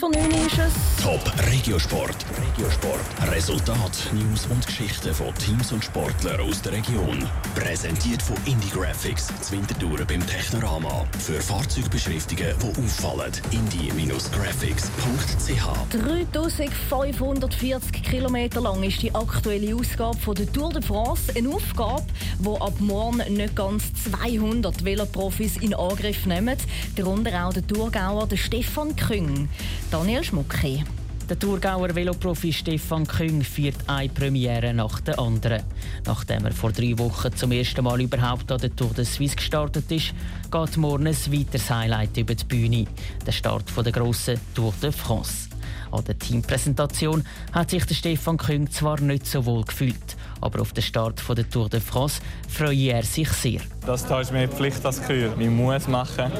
Von 9 ist es. Top Regiosport. Regiosport. Resultat, News und Geschichten von Teams und Sportlern aus der Region. Präsentiert von Indie Graphics, Zwintertouren beim Technorama. Für Fahrzeugbeschriftungen, die auffallen. indie-graphics.ch 3540 Kilometer lang ist die aktuelle Ausgabe von der Tour de France. Eine Aufgabe, die ab morgen nicht ganz 200 Veloprofis in Angriff nehmen. Darunter auch der Thurgauer der Stefan Küng. Daniel Schmucki. Der Thurgauer Veloprofi Stefan Küng führt eine Premiere nach der anderen. Nachdem er vor drei Wochen zum ersten Mal überhaupt an der Tour de Suisse gestartet ist, geht morgen ein weiteres Highlight über die Bühne. Der Start der grossen Tour de France. An der Teampräsentation hat sich der Stefan Küng zwar nicht so wohl gefühlt, aber auf den Start der Tour de France freue er sich sehr. Das hier ist mir Pflicht als Kür. Ich muss machen.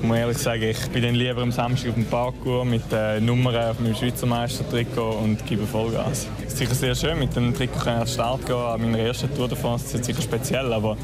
Ich muss ehrlich sagen, ich bin dann lieber am Samstag auf dem Parkour mit den Nummern auf meinem Schweizer Meistertrikot und gebe Vollgas. Es ist sicher sehr schön, mit dem Trikot an den Start gehen. An meiner ersten Tour France das ist sicher speziell, aber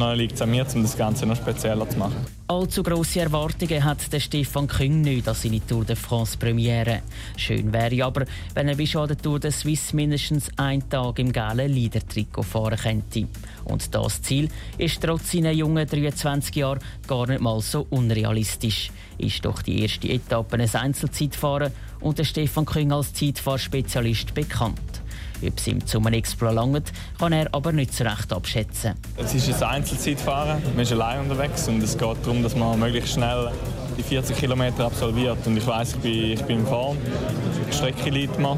dann liegt es an mir, um das Ganze noch spezieller zu machen. Allzu grosse Erwartungen hat der Stefan Küng nicht an seine Tour de France Premiere. Schön wäre aber, wenn er schon an der Tour de Suisse mindestens einen Tag im gelben Leader-Trikot fahren könnte. Und das Ziel ist trotz seiner jungen 23 Jahren gar nicht mal so unrealistisch. Ist doch die erste Etappe ein Einzelzeitfahren und der Stefan Küng als Zeitfahrspezialist bekannt. Ob es ihm zu einem Explo langt, kann er aber nicht so recht abschätzen. Es ist ein Einzelzeitfahren, man ist allein unterwegs und es geht darum, dass man möglichst schnell die 40 Kilometer absolviert. Und ich weiß, ich bin, ich bin in Form, die Strecke liegt mir.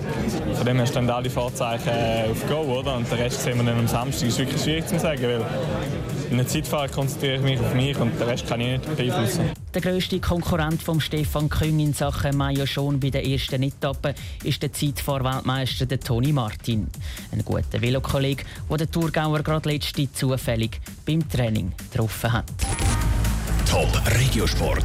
Von dem her stehen alle Fahrzeichen auf Go, oder? Und den Rest sehen wir dann am Samstag. Das ist wirklich schwierig zu sagen, weil in der Zeitfahrt konzentriere ich mich auf mich und den Rest kann ich nicht beeinflussen. Der grösste Konkurrent von Stefan Küng in Sachen Mayo schon bei der ersten Etappe ist der Zeitfahrweltmeister Toni Martin. Ein guter Velokollege, der den Thurgauer gerade letzte zufällig beim Training getroffen hat. Top Regiosport.